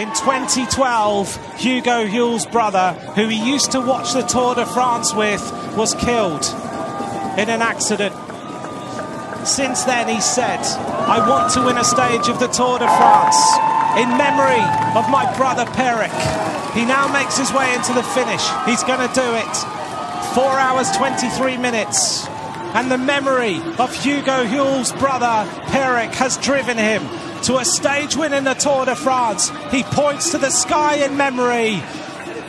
In 2012, Hugo Huel's brother, who he used to watch the Tour de France with, was killed in an accident. Since then, he said, I want to win a stage of the Tour de France in memory of my brother Peric. He now makes his way into the finish. He's going to do it. Four hours, 23 minutes. And the memory of Hugo Huel's brother Peric has driven him to a stage win in the Tour de France. He points to the sky in memory.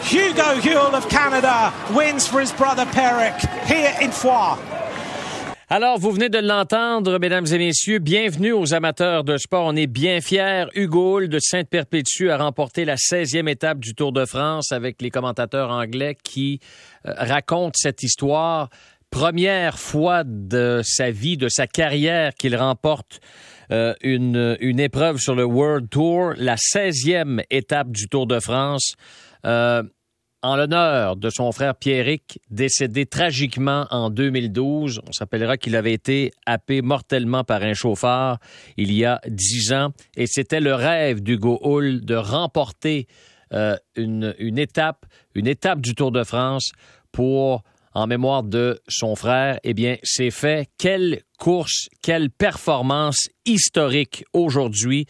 Hugo Huel of Canada wins for his brother Peric here in Foix. Alors, vous venez de l'entendre, mesdames et messieurs. Bienvenue aux amateurs de sport. On est bien fiers. Hugo de Sainte-Perpétue a remporté la 16e étape du Tour de France avec les commentateurs anglais qui euh, racontent cette histoire. Première fois de sa vie, de sa carrière qu'il remporte euh, une, une épreuve sur le World Tour, la 16e étape du Tour de France. Euh, en l'honneur de son frère Pierrick, décédé tragiquement en 2012. On s'appellera qu'il avait été happé mortellement par un chauffeur il y a dix ans. Et c'était le rêve d'Hugo Hull de remporter euh, une, une étape, une étape du Tour de France pour en mémoire de son frère, eh bien, c'est fait. Quelle course, quelle performance historique aujourd'hui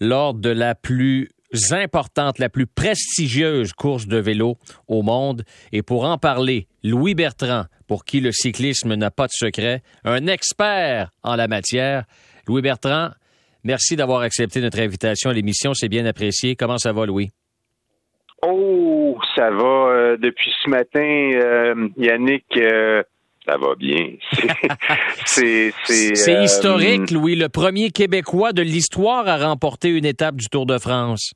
lors de la plus importante, la plus prestigieuse course de vélo au monde. Et pour en parler, Louis Bertrand, pour qui le cyclisme n'a pas de secret, un expert en la matière. Louis Bertrand, merci d'avoir accepté notre invitation à l'émission. C'est bien apprécié. Comment ça va, Louis? Oh, ça va euh, depuis ce matin, euh, Yannick. Euh, ça va bien. C'est historique, Louis. Le premier Québécois de l'histoire à remporter une étape du Tour de France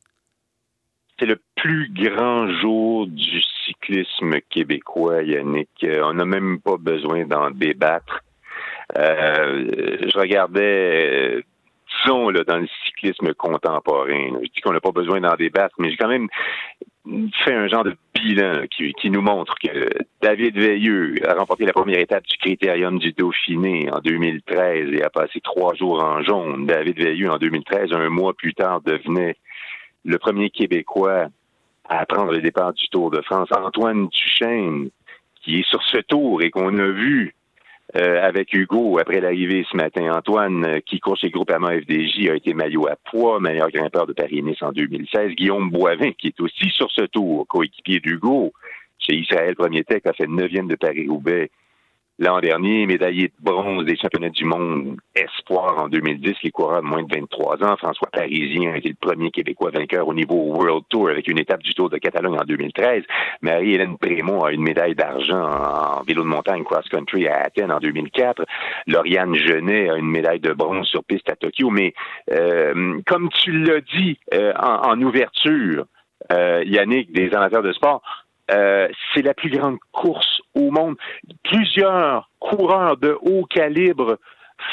c'est le plus grand jour du cyclisme québécois, Yannick. On n'a même pas besoin d'en débattre. Je regardais, dans le cyclisme contemporain, je dis qu'on n'a pas besoin d'en débattre, mais j'ai quand même fait un genre de bilan qui, qui, nous montre que David Veilleux a remporté la première étape du Critérium du Dauphiné en 2013 et a passé trois jours en jaune. David Veilleux, en 2013, un mois plus tard, devenait le premier Québécois à prendre le départ du Tour de France, Antoine Duchesne, qui est sur ce tour et qu'on a vu euh, avec Hugo après l'arrivée ce matin. Antoine, euh, qui court chez Groupama FDJ, a été maillot à poids, meilleur grimpeur de Paris-Nice en 2016. Guillaume Boivin, qui est aussi sur ce tour, coéquipier d'Hugo, chez Israël Premier Tech, a fait neuvième de Paris-Roubaix l'an dernier, médaillé de bronze des championnats du monde espoir en 2010, les coureurs de moins de 23 ans. François Parisien a été le premier Québécois vainqueur au niveau World Tour avec une étape du Tour de Catalogne en 2013. Marie-Hélène Prémont a une médaille d'argent en vélo de montagne cross-country à Athènes en 2004. Lauriane Genet a une médaille de bronze sur piste à Tokyo. Mais euh, comme tu l'as dit euh, en, ouverture, euh, Yannick, des amateurs de sport, c'est la plus grande course au monde. Plusieurs coureurs de haut calibre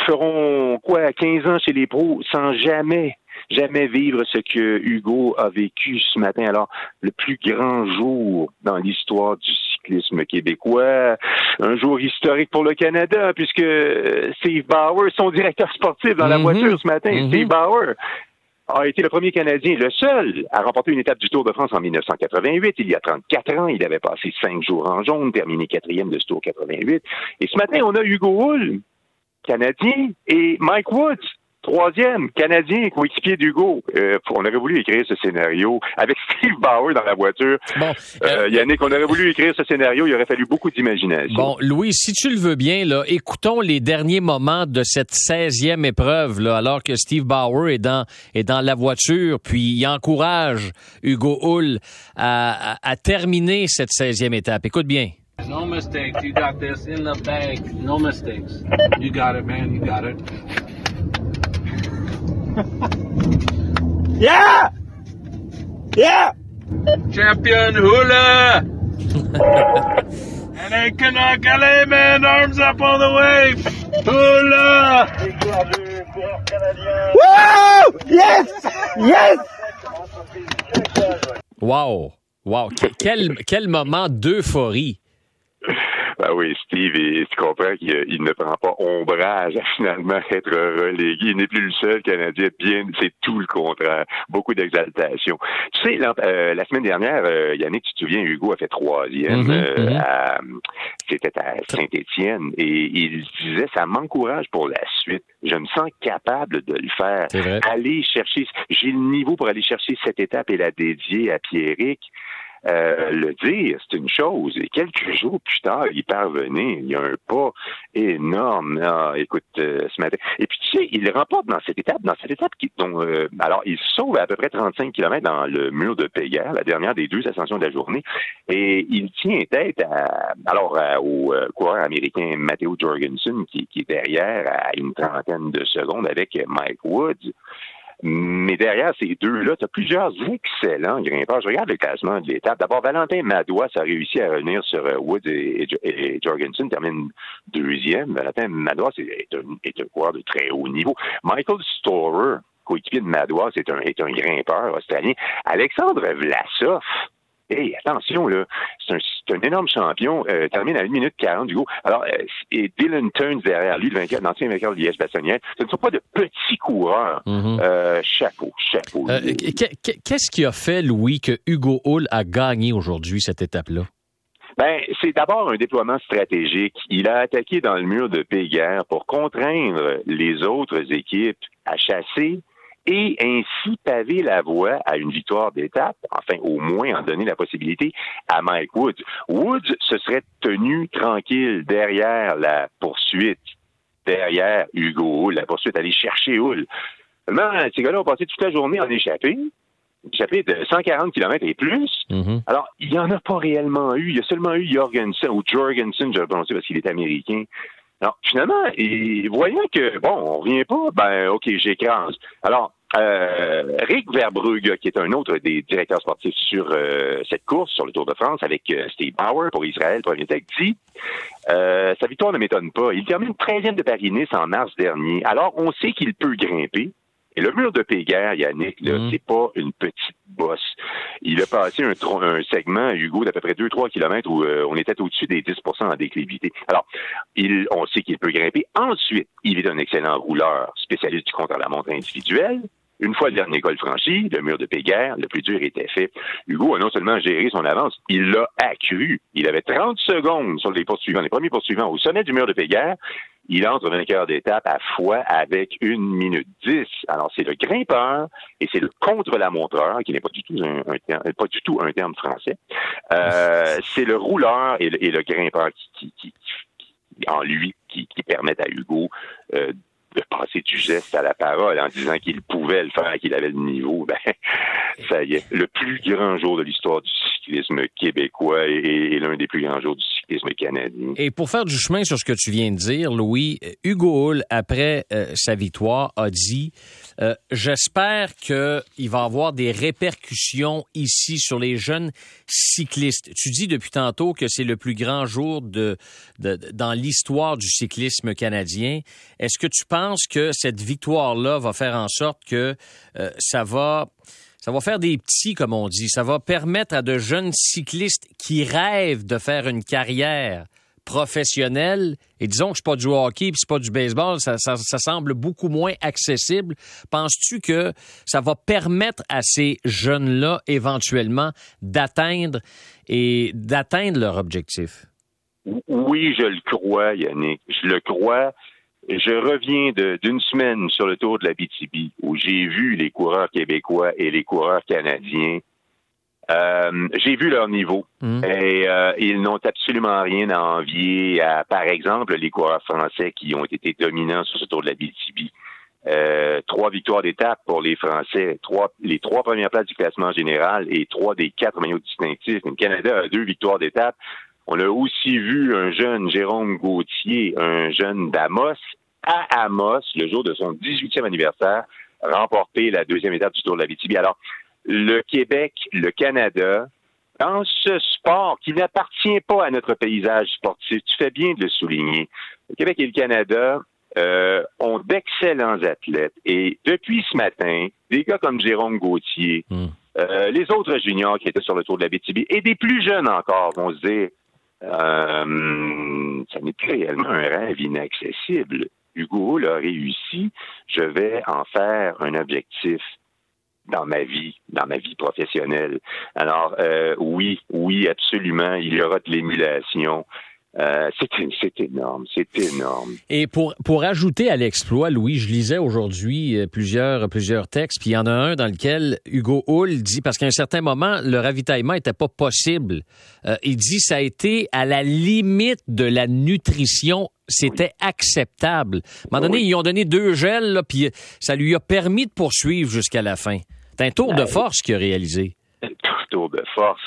feront quoi 15 ans chez les pros sans jamais jamais vivre ce que Hugo a vécu ce matin. Alors, le plus grand jour dans l'histoire du cyclisme québécois, un jour historique pour le Canada, puisque Steve Bauer, son directeur sportif dans la mm-hmm. voiture ce matin, mm-hmm. Steve Bauer, a été le premier Canadien, le seul, à remporter une étape du Tour de France en 1988. Il y a 34 ans, il avait passé cinq jours en jaune, terminé quatrième de ce Tour 88. Et ce matin, on a Hugo Hull, Canadien, et Mike Woods, Troisième, Canadien, coéquipier d'Hugo. Euh, on aurait voulu écrire ce scénario avec Steve Bauer dans la voiture. Bon, euh, euh, Yannick, on aurait voulu écrire ce scénario. Il aurait fallu beaucoup d'imagination. Bon, Louis, si tu le veux bien, là, écoutons les derniers moments de cette 16e épreuve, là, alors que Steve Bauer est dans, est dans la voiture, puis il encourage Hugo Hull à, à, à terminer cette 16e étape. Écoute bien. No mistakes. You got this in the bag. No mistakes. You got it, man. You got it. Yeah! Yeah! Champion hula! and a Canuck LA man, arms up on the wave! Hula! Woo! Yes! Yes! Wow! Wow! Quel, quel moment d'euphorie! Ben oui, Steve, et tu comprends qu'il ne prend pas ombrage à finalement être relégué. Il n'est plus le seul Canadien. Bien, c'est tout le contraire. Beaucoup d'exaltation. Tu sais, la, euh, la semaine dernière, euh, Yannick, tu te souviens, Hugo a fait troisième. Mhm, euh, mhm. à- C'était à Saint-Étienne. Et il disait, ça m'encourage pour la suite. Je me sens capable de le faire. Aller chercher, j'ai le niveau pour aller chercher cette étape et la dédier à Pierrick. Euh, le dire, c'est une chose. Et quelques jours plus tard, il parvenait. Il y a un pas énorme. Ah, écoute, euh, ce matin. Et puis, tu sais, il remporte dans cette étape, dans cette étape qui, dont, euh, alors, il sauve à peu près 35 km dans le mur de Péguerre, la dernière des deux ascensions de la journée. Et il tient tête à, alors, au euh, coureur américain Matteo Jorgensen, qui est derrière à une trentaine de secondes avec Mike Woods. Mais derrière ces deux-là, tu as plusieurs excellents grimpeurs. Je regarde le classement de l'étape. D'abord, Valentin Madois a réussi à revenir sur euh, Woods et, et Jo- et Jorgensen, termine deuxième. Valentin Madois est, est un, est un coureur de très haut niveau. Michael Storer, coéquipier de Madois, est un, est un grimpeur australien. Alexandre Vlasov, Hey, attention, là, c'est un, énorme champion, euh, termine à 1 minute 40 du. Alors, euh, et Dylan Turns derrière lui, le vainqueur, l'ancien vainqueur de Liège-Bastognette, ce ne sont pas de petits coureurs. Mhm. Euh, chapeau, chapeau. Qu- qu- Qu'est-ce qui a fait, Louis, que Hugo Hull a gagné aujourd'hui cette étape-là? Ben, c'est d'abord un déploiement stratégique. Il a attaqué dans le mur de Péguerre pour contraindre les autres équipes à chasser et ainsi paver la voie à une victoire d'étape, enfin au moins en donner la possibilité à Mike Woods. Woods se serait tenu tranquille derrière la poursuite, derrière Hugo Hull, la poursuite, aller chercher Hull. Seulement, ces gars-là ont passé toute la journée en échappée, échappée de 140 km et plus. Mhm. Alors, il n'y en a pas réellement eu. Il y a seulement eu Jorgensen ou Jorgensen, je vais le prononcer parce qu'il est américain. Alors, finalement, et voyant que, bon, on revient pas, ben, OK, j'écrase. Alors, euh, Rick Verbrugge, qui est un autre des directeurs sportifs sur euh, cette course, sur le Tour de France, avec euh, Steve Bauer pour Israël, premier tech, dit sa victoire ne m'étonne pas. Il termine 13e de Paris-Nice en mars dernier. Alors, on sait qu'il peut grimper. Et le mur de Péguerre, Yannick, là, Mhm. c'est pas une petite bosse. Il a passé un, segment, Hugo, d'à peu près 2-3 kilomètres où euh, on était au-dessus des 10% en déclivité. Alors, il, on sait qu'il peut grimper. Ensuite, il est un excellent rouleur, spécialiste du contre-la-montre individuel. Une fois le dernier col franchi, le mur de Péguerre, le plus dur était fait. Hugo a non seulement géré son avance, il l'a accru. Il avait 30 secondes sur les poursuivants, les premiers poursuivants au sommet du mur de Péguerre. Il entre vainqueur d'étape à fois avec une minute 10. Alors, c'est le grimpeur et c'est le contre-la-montreur, qui n'est pas du tout un, un terme, pas du tout un terme français. Euh, c'est le rouleur et le, et le grimpeur qui, qui, qui- qui- en lui qui, qui permettent à Hugo euh, de passer du geste à la parole en disant qu'il pouvait le faire, qu'il avait le niveau. Ben, ça y est, le plus grand jour de l'histoire du cyclisme québécois et, et l'un des plus grands jours du Et pour faire du chemin sur ce que tu viens de dire, Louis, Hugo Hull, après euh, sa victoire, a dit euh, J'espère qu'il va avoir des répercussions ici sur les jeunes cyclistes. Tu dis depuis tantôt que c'est le plus grand jour de- de- dans l'histoire du cyclisme canadien. Est-ce que tu penses que cette victoire-là va faire en sorte que euh, ça va ça va faire des petits, comme on dit. Ça va permettre à de jeunes cyclistes qui rêvent de faire une carrière professionnelle, et disons que c'est pas du hockey puis c'est pas du baseball, ça, ça- ça semble beaucoup moins accessible. Penses-tu que ça va permettre à ces jeunes-là éventuellement d'atteindre et d'atteindre leur objectif? Oui, je le crois, Yannick. Je le crois. Je reviens de- d'une semaine sur le tour de la BTB où j'ai vu les coureurs québécois et les coureurs canadiens. Euh, j'ai vu leur niveau Mhm. et euh, ils n'ont absolument rien à envier à, par exemple, les coureurs français qui ont été dominants sur ce tour de la BTB. Euh, trois victoires d'étape pour les Français, trois, les trois premières places du classement général et trois des quatre maillots distinctifs. Le Canada a deux victoires d'étape. On a aussi vu un jeune Jérôme Gauthier, un jeune d'Amos, à Amos, le jour de son 18e anniversaire, remporter la deuxième étape du Tour de la BTB. Alors, le Québec, le Canada, dans ce sport qui n'appartient pas à notre paysage sportif, tu fais bien de le souligner. Le Québec et le Canada euh, ont d'excellents athlètes. Et depuis ce matin, des gars comme Jérôme Gauthier, Mm. euh, les autres juniors qui étaient sur le Tour de la BTB et des plus jeunes encore vont se dire Euh, ça n'est plus réellement un rêve inaccessible. Hugo l'a réussi. Je vais en faire un objectif dans ma vie, dans ma vie professionnelle. Alors, euh, oui, oui, absolument, il y aura de l'émulation. Euh, c'est énorme, c'est énorme. Et pour, pour ajouter à l'exploit, Louis, je lisais aujourd'hui euh, plusieurs, plusieurs textes, puis il y en a un dans lequel Hugo Hull dit, parce qu'à un certain moment, le ravitaillement n'était pas possible. Euh, il dit ça a été à la limite de la nutrition c'était acceptable. À un moment donné, ils ont donné deux gels, là, puis ça lui a permis de poursuivre jusqu'à la fin. C'est un tour de force qu'il a réalisé. Un tour de force.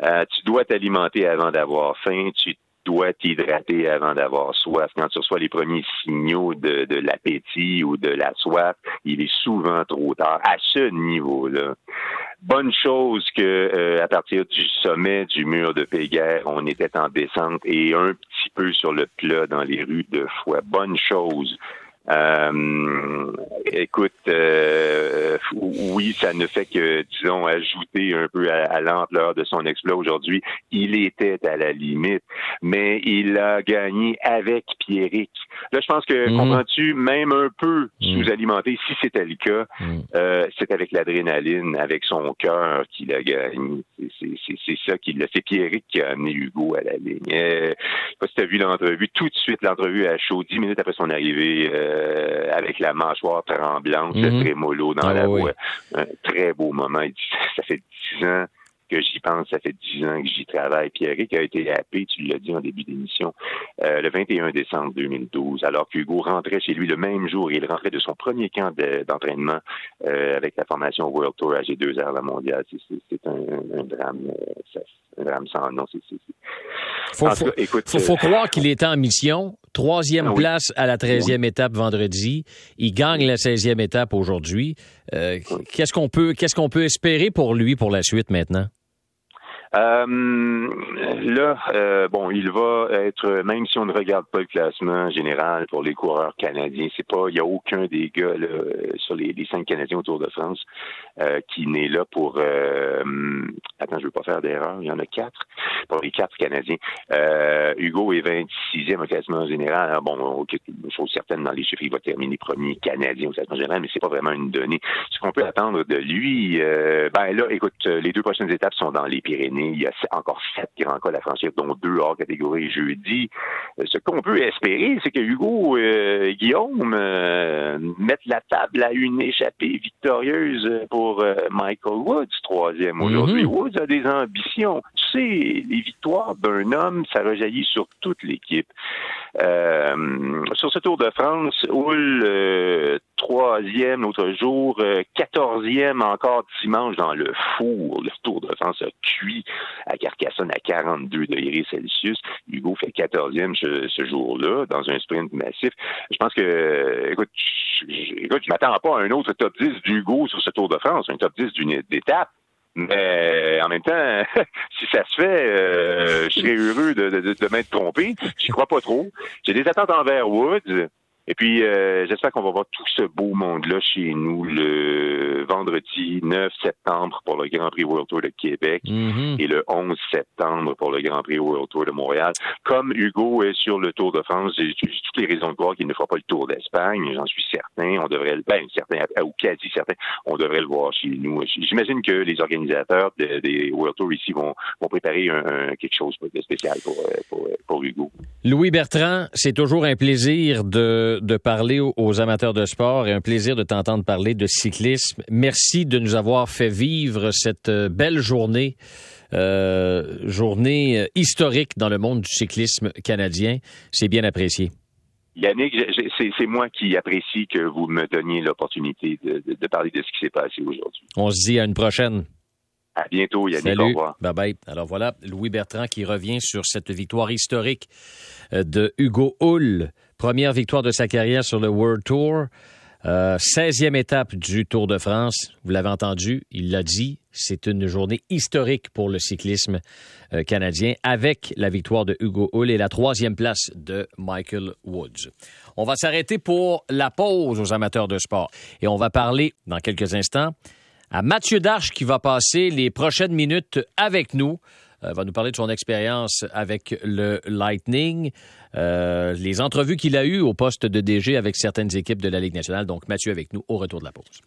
tu dois t'alimenter avant d'avoir faim. Tu dois t'hydrater avant d'avoir soif. Quand tu reçois les premiers signaux de, de l'appétit ou de la soif, il est souvent trop tard à ce niveau-là. Bonne chose que euh, à partir du sommet du mur de Péguerre, on était en descente et un petit peu sur le plat dans les rues de Foix. Bonne chose. Euh, écoute, euh, oui, ça ne fait que, disons, ajouter un peu à, l'ampleur de son exploit aujourd'hui. Il était à la limite, mais il a gagné avec Pierrick. Là, je pense que, mhm. comprends-tu, même un peu mhm. sous-alimenté, si c'était le cas, mhm. euh, c'est avec l'adrénaline, avec son cœur qu'il a gagné. C'est ça qu'il a. C'est Pierrick qui a amené Hugo à la ligne. Euh, je sais pas si tu as vu l'entrevue, tout de suite, l'entrevue à chaud, dix minutes après son arrivée. Euh, avec la mâchoire tremblante, le mhm. trémolo dans ah la voix. Un très beau moment. ça fait dix ans que j'y pense, ça fait dix ans que j'y travaille. Pierre qui a été happé, tu l'as dit en début d'émission, euh, le 21 décembre 2012, alors qu'Hugo rentrait chez lui le même jour. Il rentrait de son premier camp d'entraînement euh, avec la formation World Tour g 2 r la mondiale. C'est un, drame, un drame sans nom. Faut, faut, croire qu'il était en mission. Troisième ah place à la treizième étape vendredi. Il gagne la 16e étape aujourd'hui. Euh, qu'est-ce qu'on peut, qu'est-ce qu'on peut espérer pour lui pour la suite maintenant? Euh, là, euh, bon, il va être, même si on ne regarde pas le classement général pour les coureurs canadiens, c'est pas, il y a aucun des gars là, sur les, cinq Canadiens autour de France euh, qui n'est là pour. Euh, attends, je veux pas faire d'erreur. Il y en a quatre pour les quatre Canadiens. Euh, Hugo est 26e au classement général. Ah, bon, une chose certaine dans les chiffres, il va terminer premier Canadien au classement général, mais c'est pas vraiment une donnée. Ce qu'on peut attendre de lui, ben là, écoute, les deux prochaines étapes sont dans les Pyrénées il y a encore sept grands cas à franchir, dont deux hors catégorie jeudi. Euh, ce qu'on peut espérer, c'est que Hugo euh, Guillaume euh, mettent la table à une échappée victorieuse pour Michael Woods, troisième aujourd'hui. Mhm. Woods a des ambitions. Tu sais, les victoires d'un homme, ça rejaillit sur toute l'équipe. sur ce Tour de France, Hull, troisième l'autre jour, quatorzième encore dimanche dans le four. Le Tour de France a cuit à Carcassonne à 42 degrés Celsius. Hugo fait 14e ce, jour-là dans un sprint massif. Je pense que, écoute, je, écoute, je m'attends pas à un autre top 10 d'Hugo sur ce Tour de France, un top 10 d'une étape. Mais en même temps, si ça se fait, euh, je serais heureux de, de, de, m'être trompé. Je crois pas trop. J'ai des attentes envers Woods. Et puis, euh, j'espère qu'on va voir tout ce beau monde-là chez nous le vendredi 9 septembre pour le Grand Prix World Tour de Québec mhm. et le 11 septembre pour le Grand Prix World Tour de Montréal. Comme Hugo est sur le Tour de France, j'ai toutes les raisons de croire qu'il ne fera pas le Tour d'Espagne. J'en suis certain. On devrait le, ben, certain, ou quasi certain, on devrait le voir chez nous. J'imagine que les organisateurs des World Tour ici vont, vont préparer un, quelque chose de spécial pour, euh, pour, pour Hugo. Louis Bertrand, c'est toujours un plaisir de de, parler aux, amateurs de sport et un plaisir de t'entendre parler de cyclisme. Merci de nous avoir fait vivre cette euh, belle journée. Euh, journée euh, historique dans le monde du cyclisme canadien. C'est bien apprécié. Yannick, c'est moi qui apprécie que vous me donniez l'opportunité de, de, parler de ce qui s'est passé aujourd'hui. On se dit à une prochaine. À bientôt, Yannick. Salut. Au revoir. Bye bye. Alors voilà, Louis Bertrand qui revient sur cette victoire historique de Hugo Hull. Première victoire de sa carrière sur le World Tour. Euh, 16e étape du Tour de France. Vous l'avez entendu, il l'a dit, c'est une journée historique pour le cyclisme euh, canadien avec la victoire de Hugo Hull et la troisième place de Michael Woods. On va s'arrêter pour la pause aux amateurs de sport et on va parler dans quelques instants à Mathieu Darche qui va passer les prochaines minutes avec nous. Va nous parler de son expérience avec le Lightning, les entrevues qu'il a eues au poste de DG avec certaines équipes de la Ligue nationale. Donc, Mathieu avec nous au retour de la pause.